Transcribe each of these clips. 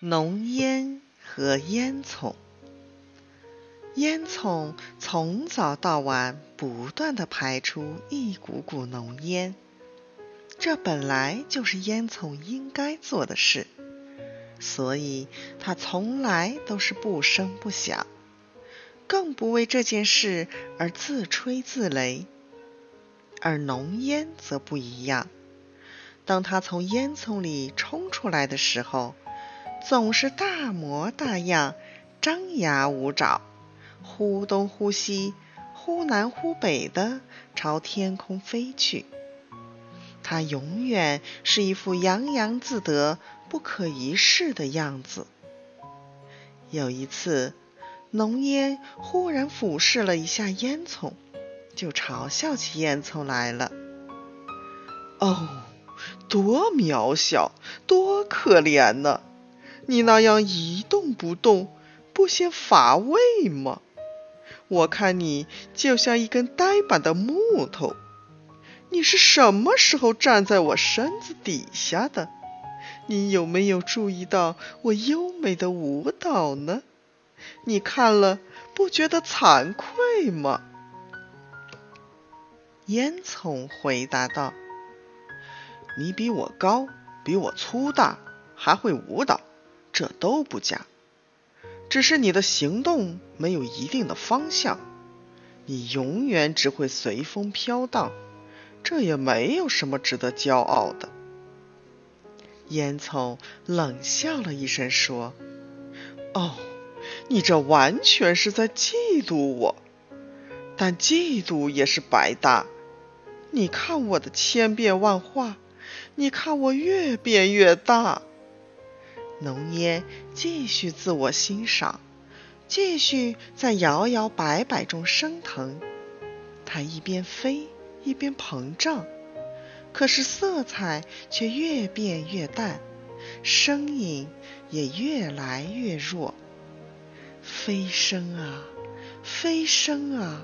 浓烟和烟囱，烟囱从早到晚不断的排出一股股浓烟，这本来就是烟囱应该做的事，所以它从来都是不声不响，更不为这件事而自吹自擂。而浓烟则不一样，当它从烟囱里冲出来的时候。总是大模大样，张牙舞爪，忽东忽西，忽南忽北的朝天空飞去。它永远是一副洋洋自得、不可一世的样子。有一次，浓烟忽然俯视了一下烟囱，就嘲笑起烟囱来了：“哦，多渺小，多可怜呢！”你那样一动不动，不嫌乏味吗？我看你就像一根呆板的木头。你是什么时候站在我身子底下的？你有没有注意到我优美的舞蹈呢？你看了不觉得惭愧吗？烟囱回答道：“你比我高，比我粗大，还会舞蹈。”这都不假，只是你的行动没有一定的方向，你永远只会随风飘荡，这也没有什么值得骄傲的。烟囱冷笑了一声说：“哦，你这完全是在嫉妒我，但嫉妒也是白搭。你看我的千变万化，你看我越变越大。”浓烟继续自我欣赏，继续在摇摇摆摆中升腾。它一边飞一边膨胀，可是色彩却越变越淡，声音也越来越弱。飞升啊，飞升啊，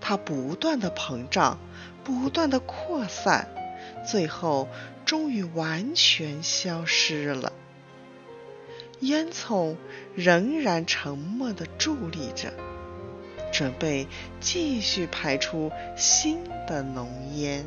它不断的膨胀，不断的扩散，最后终于完全消失了。烟囱仍然沉默地伫立着，准备继续排出新的浓烟。